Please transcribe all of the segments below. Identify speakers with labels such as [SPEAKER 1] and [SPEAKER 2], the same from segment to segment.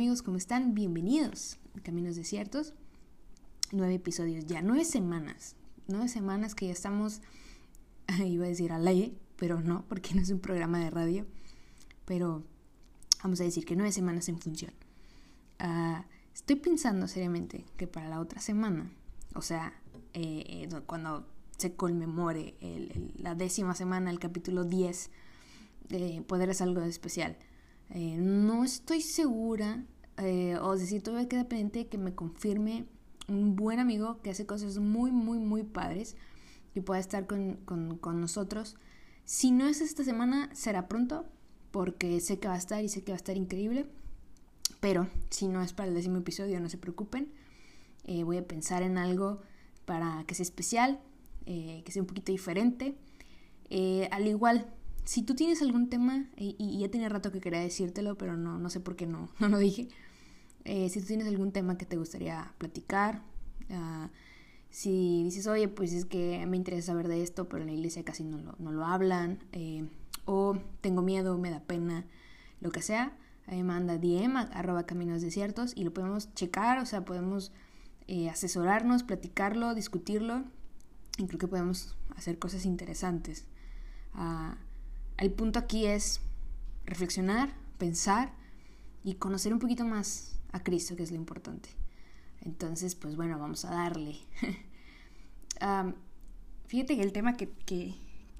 [SPEAKER 1] amigos? ¿Cómo están? Bienvenidos a Caminos Desiertos. Nueve episodios ya, nueve semanas. Nueve semanas que ya estamos, iba a decir al aire, pero no, porque no es un programa de radio. Pero vamos a decir que nueve semanas en función. Ah, estoy pensando seriamente que para la otra semana, o sea, eh, eh, cuando se conmemore la décima semana, el capítulo 10, de Poder es algo especial eh, no estoy segura, eh, o decir, todavía queda pendiente que me confirme un buen amigo que hace cosas muy, muy, muy padres y pueda estar con, con, nosotros. Si no es esta semana, será pronto, porque sé que va a estar y sé que va a estar increíble. Pero si no es para el décimo episodio, no se preocupen. Eh, voy a pensar en algo para que sea especial, que sea un poquito diferente. al igual, si tú tienes algún tema, y, ya tenía rato que quería decírtelo, pero no, no sé por qué no, no lo dije. Eh, si tú tienes algún tema que te gustaría platicar, ah, si dices, oye, pues es que me interesa saber de esto, pero en la iglesia casi no lo, no lo hablan, eh, o tengo miedo, me da pena, lo que sea, ahí manda DM arroba caminos desiertos y lo podemos checar, o sea, podemos eh, asesorarnos, platicarlo, discutirlo, y creo que podemos hacer cosas interesantes. Uh, el punto aquí es reflexionar, pensar y conocer un poquito más a Cristo, que es lo importante. Entonces, pues bueno, vamos a darle. fíjate que el tema que,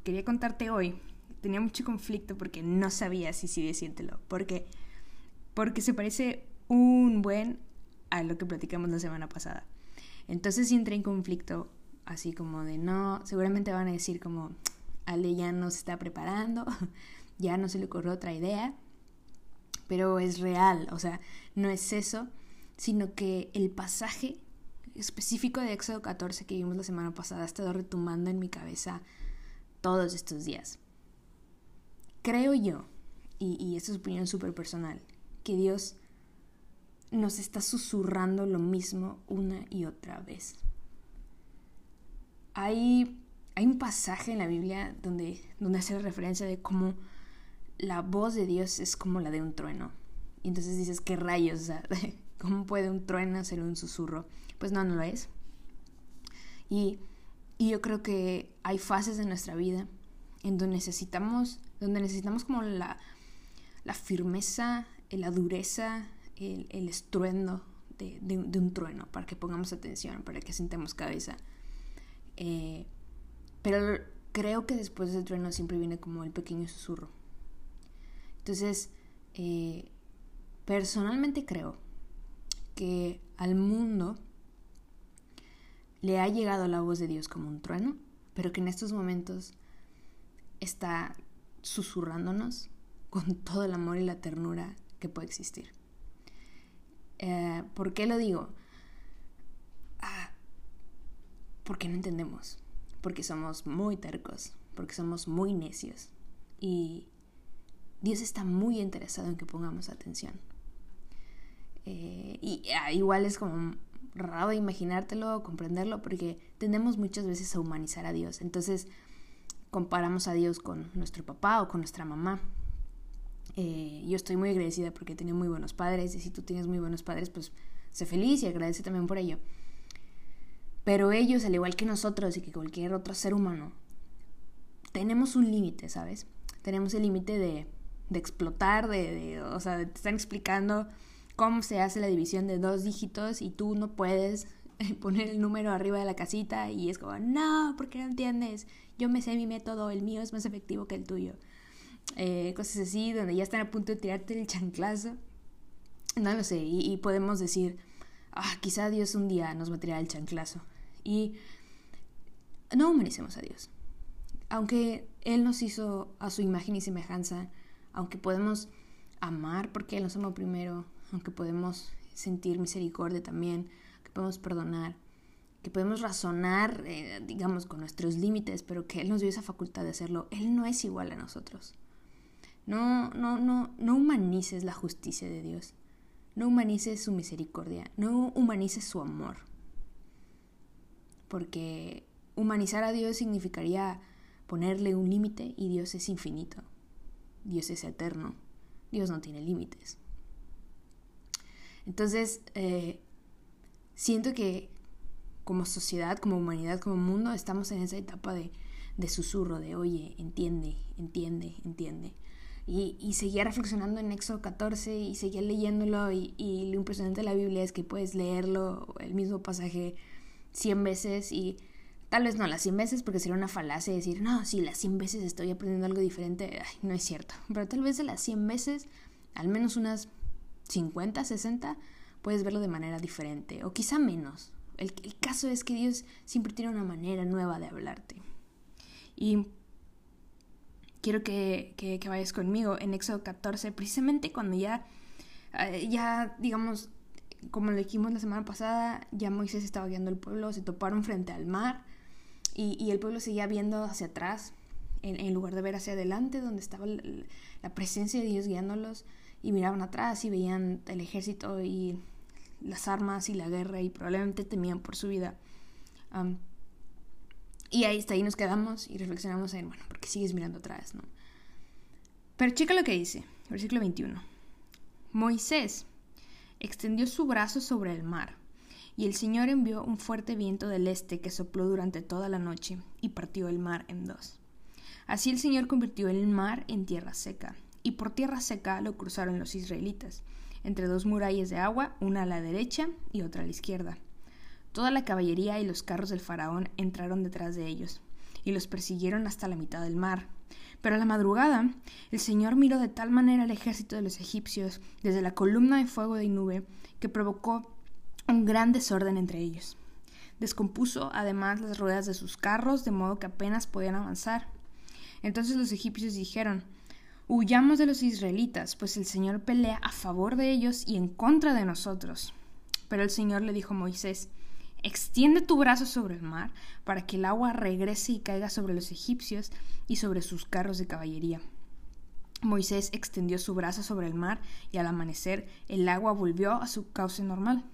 [SPEAKER 1] quería contarte hoy tenía mucho conflicto porque no sabía si sí decírtelo. Porque, porque se parece un buen a lo que platicamos la semana pasada. Entonces entré en conflicto, así como de no, seguramente van a decir como, Ale ya no se está preparando, ya no se le ocurrió otra idea, pero es real, o sea, no es eso, sino que el pasaje específico de Éxodo 14 que vimos la semana pasada ha estado retumbando en mi cabeza todos estos días. Creo yo, y, y esta es opinión súper personal, que Dios nos está susurrando lo mismo una y otra vez. Hay hay un pasaje en la Biblia donde, donde hace referencia de cómo la voz de Dios es como la de un trueno. Y entonces dices, ¿qué rayos? ¿Cómo puede un trueno ser un susurro? Pues no, no lo es. Y, y yo creo que hay fases de nuestra vida en donde necesitamos, donde necesitamos como la, la firmeza, la dureza, el, el estruendo de, de, un trueno para que pongamos atención, para que sintamos cabeza. Eh, pero creo que después del trueno siempre viene como el pequeño susurro. Entonces, eh, personalmente creo que al mundo le ha llegado la voz de Dios como un trueno, pero que en estos momentos está susurrándonos con todo el amor y la ternura que puede existir. Eh, ¿Por qué lo digo? Ah, porque no entendemos porque somos muy tercos, porque somos muy necios. Y Dios está muy interesado en que pongamos atención. Eh, y ah, igual es como raro imaginártelo, comprenderlo, porque tendemos muchas veces a humanizar a Dios. Entonces comparamos a Dios con nuestro papá o con nuestra mamá. Eh, yo estoy muy agradecida porque he tenido muy buenos padres y si tú tienes muy buenos padres, pues sé feliz y agradece también por ello. Pero ellos, al igual que nosotros y que cualquier otro ser humano, tenemos un límite, ¿sabes? Tenemos el límite de, de, explotar, de, o sea, te están explicando cómo se hace la división de dos dígitos y tú no puedes poner el número arriba de la casita y es como, no, ¿por qué no entiendes? Yo me sé mi método, el mío es más efectivo que el tuyo. Eh, cosas así, donde ya están a punto de tirarte el chanclazo. No lo sé, y, y podemos decir, ah, quizá Dios un día nos va a tirar el chanclazo. Y no humanicemos a Dios. Aunque Él nos hizo a su imagen y semejanza, aunque podemos amar porque Él nos amó primero, aunque podemos sentir misericordia también, que podemos perdonar, que podemos razonar, eh, digamos, con nuestros límites, pero que Él nos dio esa facultad de hacerlo, Él no es igual a nosotros. No, no, no, no humanices la justicia de Dios. No humanices su misericordia. No humanices su amor porque humanizar a Dios significaría ponerle un límite y Dios es infinito, Dios es eterno, Dios no tiene límites. Entonces, eh, siento que como sociedad, como humanidad, como mundo, estamos en esa etapa de, de susurro, de oye, entiende, entiende, entiende. Y, y, seguía reflexionando en Éxodo 14 y seguía leyéndolo y, y, lo impresionante de la Biblia es que puedes leerlo, el mismo pasaje, 100 veces y tal vez no las 100 veces porque sería una falacia decir, no, si las 100 veces estoy aprendiendo algo diferente, no es cierto. Pero tal vez de las 100 veces, al menos unas 50, 60, puedes verlo de manera diferente o quizá menos. El, el caso es que Dios siempre tiene una manera nueva de hablarte. Y quiero que, que, que, vayas conmigo en Éxodo 14, precisamente cuando ya, eh, ya, digamos, como lo dijimos la semana pasada, ya Moisés estaba guiando el pueblo, se toparon frente al mar y, el pueblo seguía viendo hacia atrás, en, lugar de ver hacia adelante, donde estaba la, presencia de Dios guiándolos, y miraban atrás y veían el ejército y las armas y la guerra y probablemente temían por su vida. Y ahí está, ahí nos quedamos y reflexionamos en, bueno, ¿por qué sigues mirando atrás, no? Pero checa lo que dice, versículo 21. Moisés extendió su brazo sobre el mar, y el Señor envió un fuerte viento del este que sopló durante toda la noche y partió el mar en dos. Así el Señor convirtió el mar en tierra seca, y por tierra seca lo cruzaron los israelitas, entre dos murallas de agua, una a la derecha y otra a la izquierda. Toda la caballería y los carros del faraón entraron detrás de ellos, y los persiguieron hasta la mitad del mar. Pero a la madrugada el Señor miró de tal manera al ejército de los egipcios desde la columna de fuego y nube que provocó un gran desorden entre ellos. Descompuso además las ruedas de sus carros de modo que apenas podían avanzar. Entonces los egipcios dijeron Huyamos de los israelitas, pues el Señor pelea a favor de ellos y en contra de nosotros. Pero el Señor le dijo a Moisés Extiende tu brazo sobre el mar para que el agua regrese y caiga sobre los egipcios y sobre sus carros de caballería. Moisés extendió su brazo sobre el mar y al amanecer el agua volvió a su cauce normal.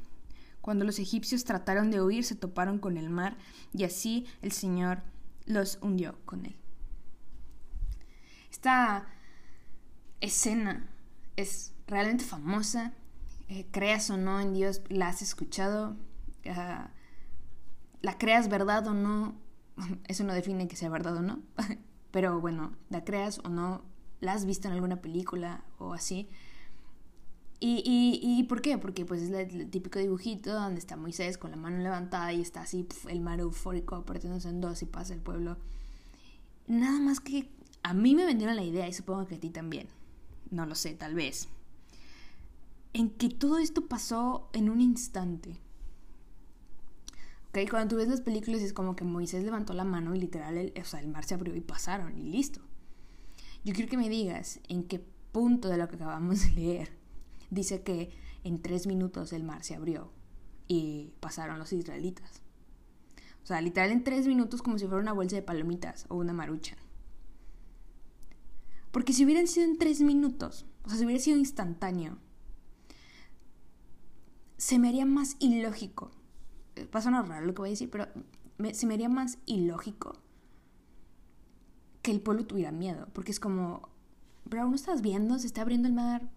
[SPEAKER 1] Cuando los egipcios trataron de huir se toparon con el mar y así el Señor los hundió con él. Esta escena es realmente famosa, eh, creas o no en Dios, la has escuchado, uh, la creas verdad o no, eso no define que sea verdad o no, pero bueno, la creas o no, la has visto en alguna película o así. ¿Y, y, y por qué? Porque pues es el, típico dibujito donde está Moisés con la mano levantada y está así el mar eufórico partiéndose en dos y pasa el pueblo. Nada más que a mí me vendieron la idea y supongo que a ti también. No lo sé, tal vez. En que todo esto pasó en un instante. Cuando tú ves las películas es como que Moisés levantó la mano y literal el, o sea, el mar se abrió y pasaron y listo. Yo quiero que me digas en qué punto de lo que acabamos de leer dice que en tres minutos el mar se abrió y pasaron los israelitas. O sea, literal en tres minutos como si fuera una bolsa de palomitas o una marucha. Porque si hubieran sido en tres minutos, o sea, si hubiera sido instantáneo, se me haría más ilógico va a sonar raro lo que voy a decir, pero se me haría más ilógico que el pueblo tuviera miedo, porque es como, bro, no estás viendo, se está abriendo el mar,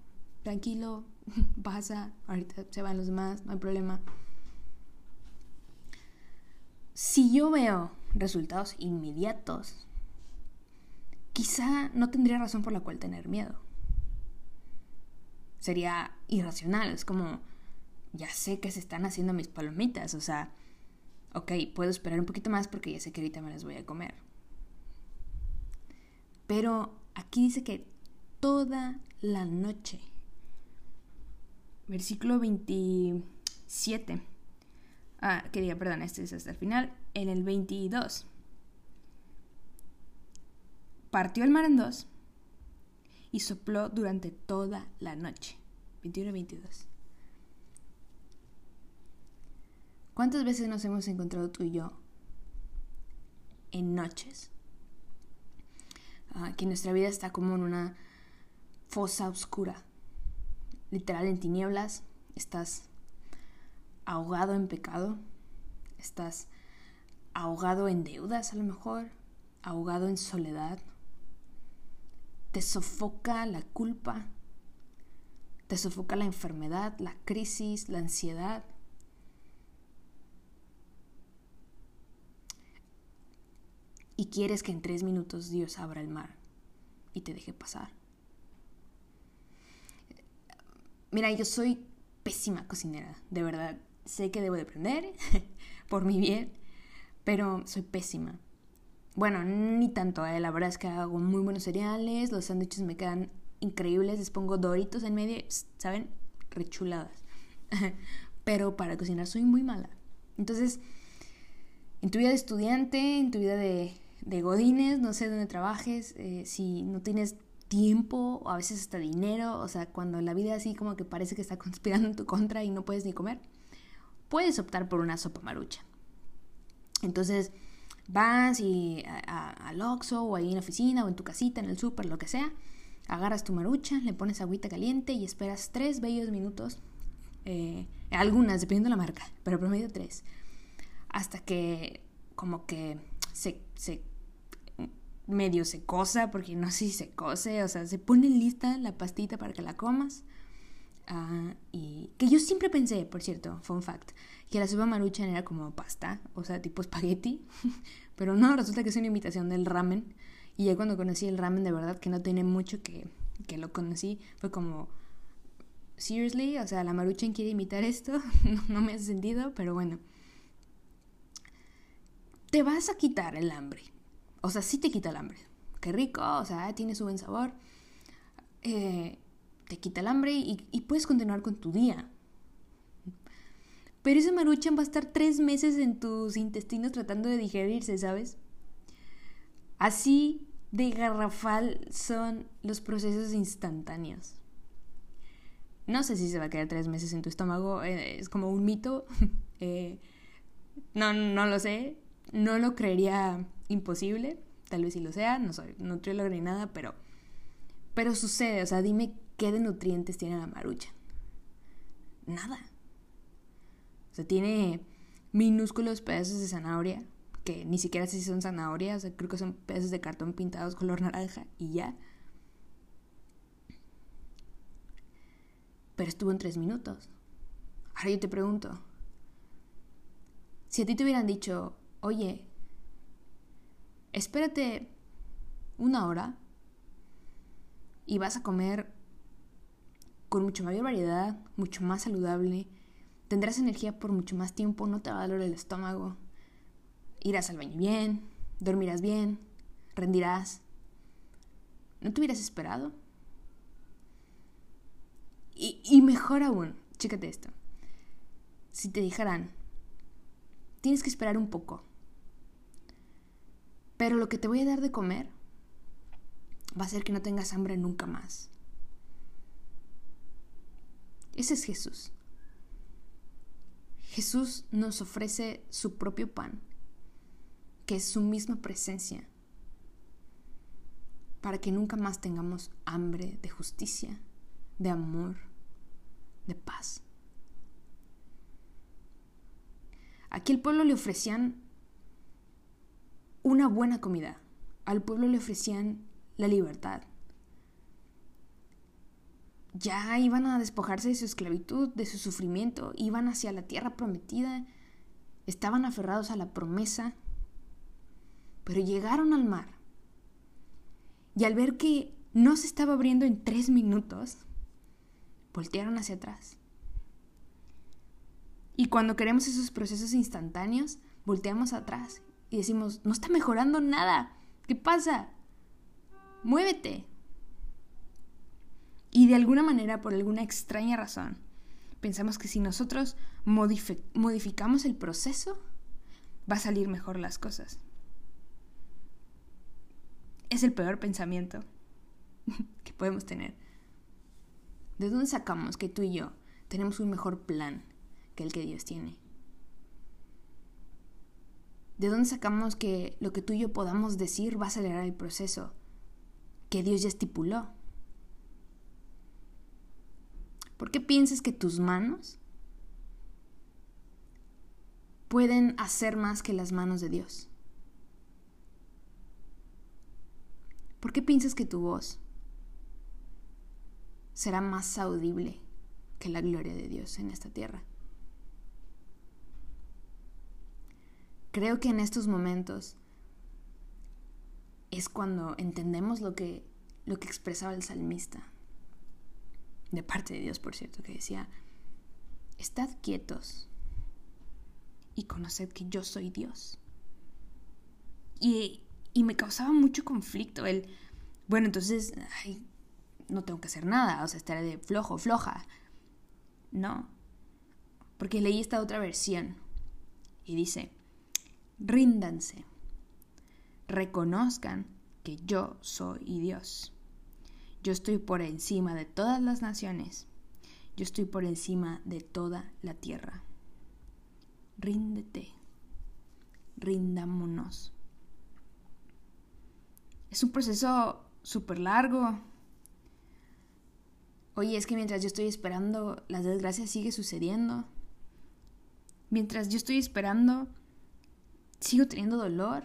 [SPEAKER 1] tranquilo, pasa, ahorita se van los demás, no hay problema. Si yo veo resultados inmediatos, quizá no tendría razón por la cual tener miedo. Sería irracional, es como, ya sé que se están haciendo mis palomitas, o sea, ok, puedo esperar un poquito más porque ya sé que ahorita me las voy a comer. Pero aquí dice que toda la noche, versículo 27, ah, quería, perdón, este es hasta el final, en el 22, partió el mar en dos y sopló durante toda la noche, 21 y 22. ¿Cuántas veces nos hemos encontrado tú y yo en noches? Uh, que nuestra vida está como en una fosa oscura, literal en tinieblas, estás ahogado en pecado, estás ahogado en deudas a lo mejor, ahogado en soledad, te sofoca la culpa, te sofoca la enfermedad, la crisis, la ansiedad. Y quieres que en tres minutos Dios abra el mar y te deje pasar. Mira, yo soy pésima cocinera, de verdad. Sé que debo de aprender por mi bien, pero soy pésima. Bueno, ni tanto, ¿eh? la verdad es que hago muy buenos cereales, los sándwiches me quedan increíbles, les pongo doritos en medio, ¿saben? Rechuladas. Pero para cocinar soy muy mala. Entonces, en tu vida de estudiante, en tu vida de, de godines, no sé dónde trabajes, eh, si no tienes tiempo o a veces hasta dinero, o sea, cuando la vida así como que parece que está conspirando en tu contra y no puedes ni comer, puedes optar por una sopa marucha. Entonces, vas y al Oxxo o ahí en la oficina o en tu casita, en el súper, lo que sea, agarras tu marucha, le pones agüita caliente y esperas tres bellos minutos, eh, algunas, dependiendo de la marca, pero promedio tres, hasta que como que se, se medio se cosa, porque no sé si se cose, o sea, se pone lista la pastita para que la comas. Ah, y que yo siempre pensé, por cierto, fun fact, que la sopa maruchan era como pasta, o sea, tipo espagueti, pero no, resulta que es una imitación del ramen. Y ya cuando conocí el ramen, de verdad que no tiene mucho que, que lo conocí, fue como, seriously, o sea, la Maruchan quiere imitar esto, no, me hace sentido, pero bueno. Te vas a quitar el hambre. O sea, sí te quita el hambre. Qué rico, o sea, tiene su buen sabor. Eh, te quita el hambre y, puedes continuar con tu día. Pero ese maruchan va a estar tres meses en tus intestinos tratando de digerirse, ¿sabes? Así de garrafal son los procesos instantáneos. No sé si se va a quedar tres meses en tu estómago, eh, es como un mito. Eh, no, no lo sé, no lo creería imposible, tal vez sí lo sea, no soy nutrióloga ni nada, pero, pero sucede, o sea, dime qué de nutrientes tiene la marucha. Nada. O sea, tiene minúsculos pedazos de zanahoria, que ni siquiera sé si son zanahorias, creo que son pedazos de cartón pintados color naranja y ya. Pero estuvo en tres minutos. Ahora yo te pregunto, si a ti te hubieran dicho, oye, espérate una hora y vas a comer con mucho mayor variedad, mucho más saludable, tendrás energía por mucho más tiempo, no te va a doler el estómago, Irás al baño bien, dormirás bien, rendirás. ¿No te hubieras esperado? Y, y mejor aún, chécate esto. Si te dijeran, tienes que esperar un poco, pero lo que te voy a dar de comer va a hacer que no tengas hambre nunca más. Ese es Jesús. Jesús nos ofrece su propio pan que es su misma presencia, para que nunca más tengamos hambre de justicia, de amor, de paz. Aquí el pueblo le ofrecían una buena comida, al pueblo le ofrecían la libertad. Ya iban a despojarse de su esclavitud, de su sufrimiento, iban hacia la tierra prometida, estaban aferrados a la promesa pero llegaron al mar. Y al ver que no se estaba abriendo en tres minutos, voltearon hacia atrás. Y cuando queremos esos procesos instantáneos, volteamos atrás y decimos, no está mejorando nada. ¿Qué pasa? Muévete. Y de alguna manera, por alguna extraña razón, pensamos que si nosotros modificamos el proceso, va a salir mejor las cosas es el peor pensamiento que podemos tener. ¿De dónde sacamos que tú y yo tenemos un mejor plan que el que Dios tiene? ¿De dónde sacamos que lo que tú y yo podamos decir va a acelerar el proceso que Dios ya estipuló? ¿Por qué piensas que tus manos pueden hacer más que las manos de Dios? ¿Por qué piensas que tu voz será más audible que la gloria de Dios en esta tierra. Creo que en estos momentos es cuando entendemos lo que, lo que expresaba el salmista, de parte de Dios, por cierto, que decía, estad quietos y conoced que yo soy Dios. Y, y me causaba mucho conflicto el, bueno, entonces, no tengo que hacer nada, o sea, estaré de flojo, floja. No, porque leí esta otra versión y dice, ríndanse, reconozcan que yo soy Dios. Yo estoy por encima de todas las naciones. Yo estoy por encima de toda la tierra. Ríndete. Rindámonos. Es un proceso súper largo. Oye, es que mientras yo estoy esperando, la desgracia sigue sucediendo. Mientras yo estoy esperando, sigo teniendo dolor.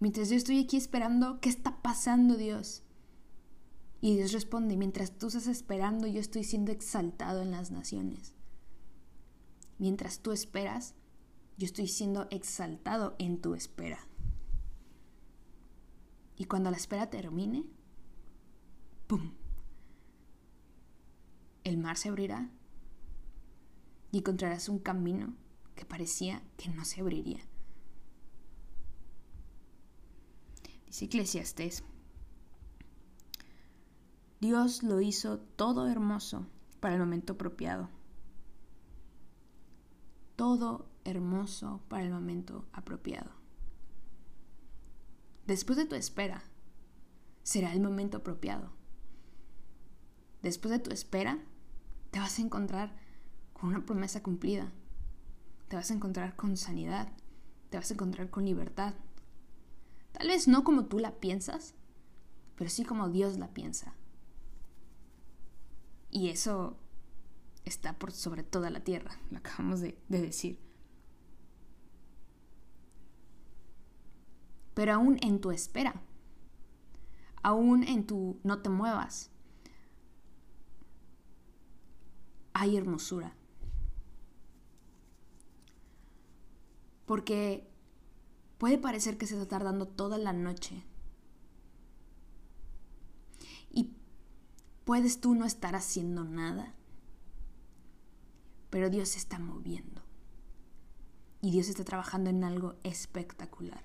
[SPEAKER 1] Mientras yo estoy aquí esperando, ¿qué está pasando, Dios? Y Dios responde, mientras tú estás esperando, yo estoy siendo exaltado en las naciones. Mientras tú esperas, yo estoy siendo exaltado en tu espera. Y cuando la espera termine, ¡pum! El mar se abrirá y encontrarás un camino que parecía que no se abriría. Dice Eclesiastes, Dios lo hizo todo hermoso para el momento apropiado. Todo hermoso para el momento apropiado. Después de tu espera, será el momento apropiado. Después de tu espera, te vas a encontrar con una promesa cumplida. Te vas a encontrar con sanidad. Te vas a encontrar con libertad. Tal vez no como tú la piensas, pero sí como Dios la piensa. Y eso está por sobre toda la tierra, lo acabamos de, de decir. Pero aún en tu espera, aún en tu no te muevas, hay hermosura. Porque puede parecer que se está tardando toda la noche Puedes tú no estar haciendo nada, pero Dios se está moviendo. Y Dios está trabajando en algo espectacular.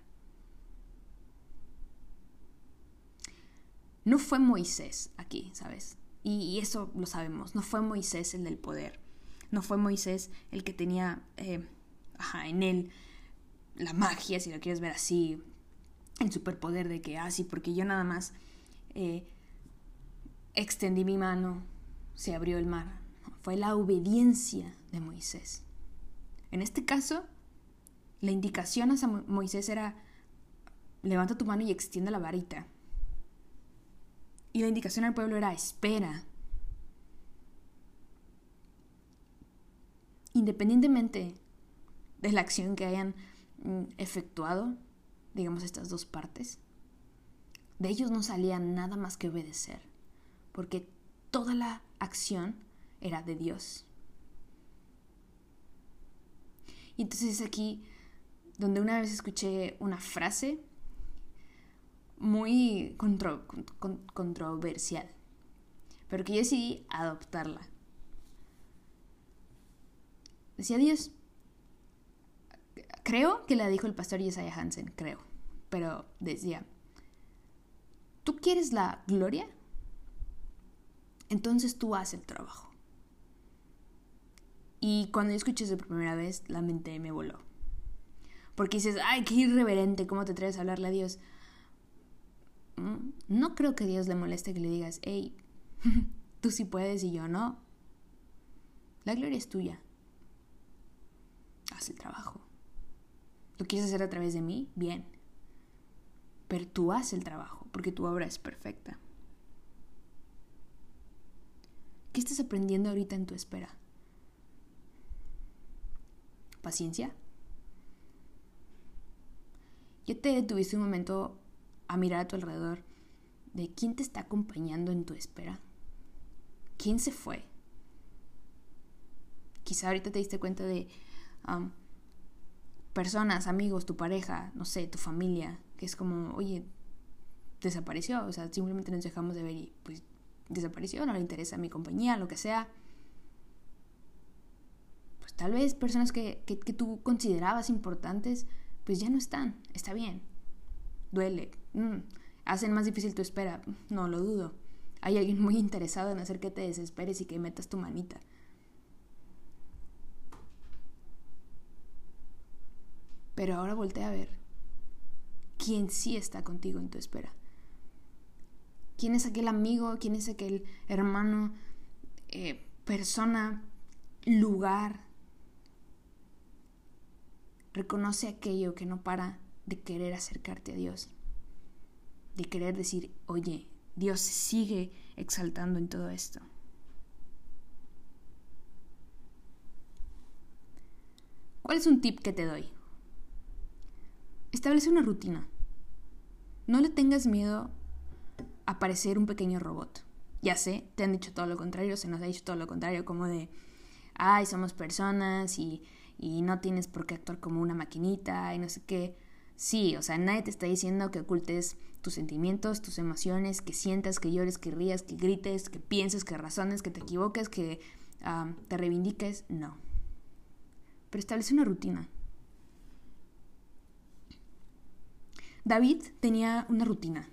[SPEAKER 1] No fue Moisés aquí, ¿sabes? Y, eso lo sabemos. No fue Moisés el del poder. No fue Moisés el que tenía eh, en él la magia, si lo quieres ver así, el superpoder de que, ah, sí, porque yo nada más eh, Extendí mi mano, se abrió el mar. Fue la obediencia de Moisés. En este caso, la indicación a Moisés era, levanta tu mano y extiende la varita. Y la indicación al pueblo era, espera. Independientemente de la acción que hayan efectuado, digamos estas dos partes, de ellos no salía nada más que obedecer porque toda la acción era de Dios. Y entonces es aquí donde una vez escuché una frase muy controversial, pero que yo decidí adoptarla. Decía Dios, creo que la dijo el pastor Isaiah Hansen, creo, pero decía, ¿tú quieres la gloria entonces tú haces el trabajo. Y cuando yo escuché eso por primera vez, la mente me voló. Porque dices, ay, qué irreverente, ¿cómo te atreves a hablarle a Dios? Mm, no creo que Dios le moleste que le digas, hey, tú sí puedes y yo no. La gloria es tuya. Haz el trabajo. ¿Lo quieres hacer a través de mí? Bien. Pero tú haz el trabajo, porque tu obra es perfecta. ¿Qué estás aprendiendo ahorita en tu espera? ¿Paciencia? ¿Ya te detuviste un momento a mirar a tu alrededor de quién te está acompañando en tu espera? ¿Quién se fue? Quizá ahorita te diste cuenta de personas, amigos, tu pareja, no sé, tu familia, que es como, oye, desapareció, o sea, simplemente nos dejamos de ver y pues desapareció, no le interesa mi compañía, lo que sea. Pues tal vez personas que, que, tú considerabas importantes, pues ya no están, está bien, duele, mm, hacen más difícil tu espera, no lo dudo. Hay alguien muy interesado en hacer que te desesperes y que metas tu manita. Pero ahora voltea a ver quién sí está contigo en tu espera. ¿Quién es aquel amigo? ¿Quién es aquel hermano, eh, persona, lugar? Reconoce aquello que no para de querer acercarte a Dios, de querer decir, oye, Dios sigue exaltando en todo esto. ¿Cuál es un tip que te doy? Establece una rutina. No le tengas miedo a parecer un pequeño robot. Ya sé, te han dicho todo lo contrario, se nos ha dicho todo lo contrario, como de, ay, somos personas y, y no tienes por qué actuar como una maquinita y no sé qué. Sí, o sea, nadie te está diciendo que ocultes tus sentimientos, tus emociones, que sientas, que llores, que rías, que grites, que pienses, que razones, que te equivoques, que ah, te reivindiques. No. Pero establece una rutina. David tenía una rutina.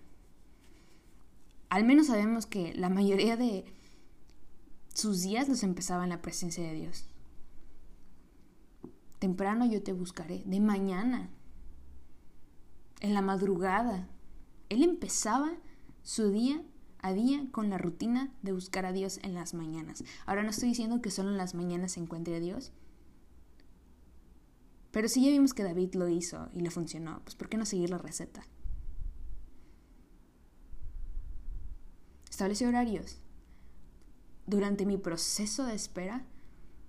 [SPEAKER 1] Al menos sabemos que la mayoría de sus días los empezaba en la presencia de Dios. Temprano yo te buscaré, de mañana, en la madrugada. Él empezaba su día a día con la rutina de buscar a Dios en las mañanas. Ahora no estoy diciendo que solo en las mañanas se encuentre a Dios, pero si ya vimos que David lo hizo y le funcionó, pues ¿por qué no seguir la receta? Establece horarios. Durante mi proceso de espera,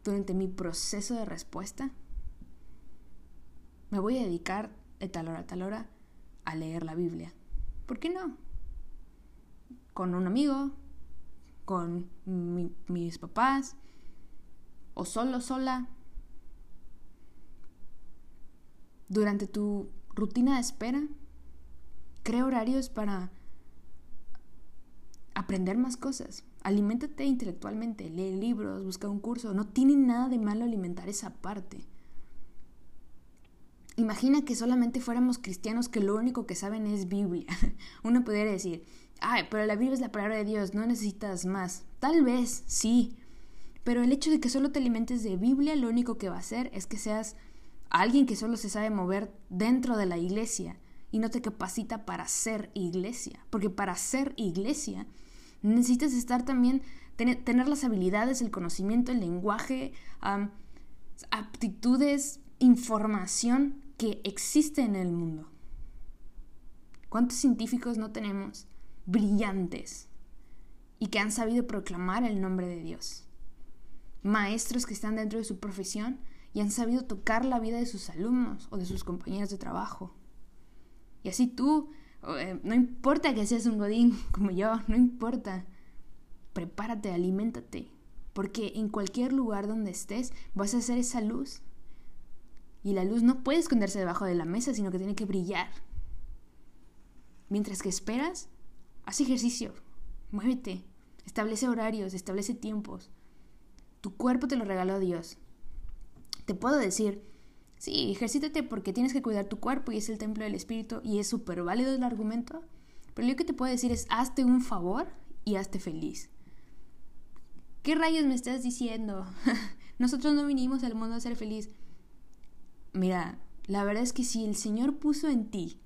[SPEAKER 1] durante mi proceso de respuesta, me voy a dedicar de tal hora a tal hora a leer la Biblia. ¿Por qué no? Con un amigo, con mis papás, o solo, sola, durante tu rutina de espera, crea horarios para aprender más cosas. Aliméntate intelectualmente, lee libros, busca un curso. No tiene nada de malo alimentar esa parte. Imagina que solamente fuéramos cristianos que lo único que saben es Biblia. Uno podría decir, ay, pero la Biblia es la palabra de Dios, no necesitas más. Tal vez, sí. Pero el hecho de que solo te alimentes de Biblia, lo único que va a hacer es que seas alguien que solo se sabe mover dentro de la iglesia y no te capacita para ser iglesia. Porque para ser iglesia necesitas estar también, tener, las habilidades, el conocimiento, el lenguaje, aptitudes, información que existe en el mundo. ¿Cuántos científicos no tenemos brillantes y que han sabido proclamar el nombre de Dios? Maestros que están dentro de su profesión y han sabido tocar la vida de sus alumnos o de sus compañeros de trabajo. Y así tú, eh, no importa que seas un godín como yo, no importa. Prepárate, aliméntate, porque en cualquier lugar donde estés vas a ser esa luz. Y la luz no puede esconderse debajo de la mesa, sino que tiene que brillar. Mientras que esperas, haz ejercicio, muévete, establece horarios, establece tiempos. Tu cuerpo te lo regaló Dios, te puedo decir, sí, ejercítate porque tienes que cuidar tu cuerpo y es el templo del espíritu y es súper válido el argumento, pero yo que te puedo decir es, hazte un favor y hazte feliz. ¿Qué rayos me estás diciendo? Nosotros no vinimos al mundo a ser feliz. Mira, la verdad es que si el Señor puso en ti,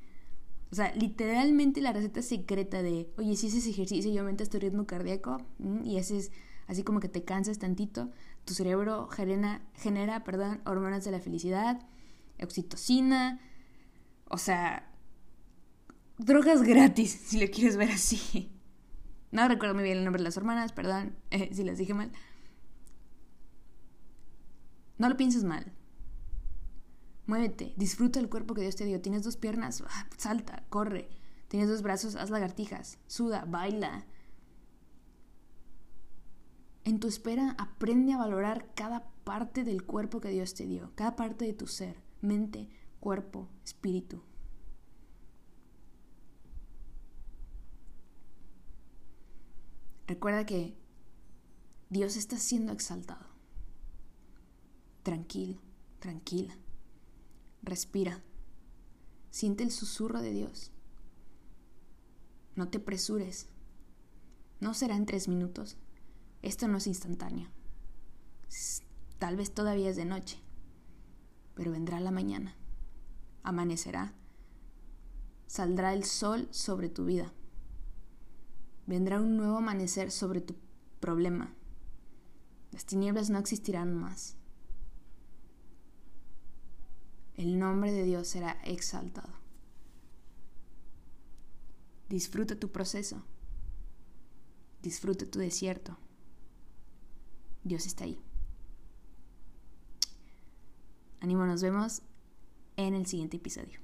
[SPEAKER 1] o sea, literalmente la receta secreta de, oye, si haces ejercicio y aumentas tu ritmo cardíaco mm, y haces así como que te cansas tantito, tu cerebro genera, hormonas de la felicidad, oxitocina, o sea, drogas gratis, si lo quieres ver así. No recuerdo muy bien el nombre de las hormonas, perdón eh, si las dije mal. No lo pienses mal. Muévete, disfruta el cuerpo que Dios te dio. Tienes dos piernas, ah, salta, corre. Tienes dos brazos, haz lagartijas, suda, baila. En tu espera aprende a valorar cada parte del cuerpo que Dios te dio, cada parte de tu ser, mente, cuerpo, espíritu. Recuerda que Dios está siendo exaltado. Tranquilo, tranquila. Respira. Siente el susurro de Dios. No te apresures. No será en tres minutos. Esto no es instantáneo. Tal vez todavía es de noche, pero vendrá la mañana. Amanecerá. Saldrá el sol sobre tu vida. Vendrá un nuevo amanecer sobre tu problema. Las tinieblas no existirán más. El nombre de Dios será exaltado. Disfruta tu proceso. Disfruta tu desierto. Dios está ahí. Ánimo, nos vemos en el siguiente episodio.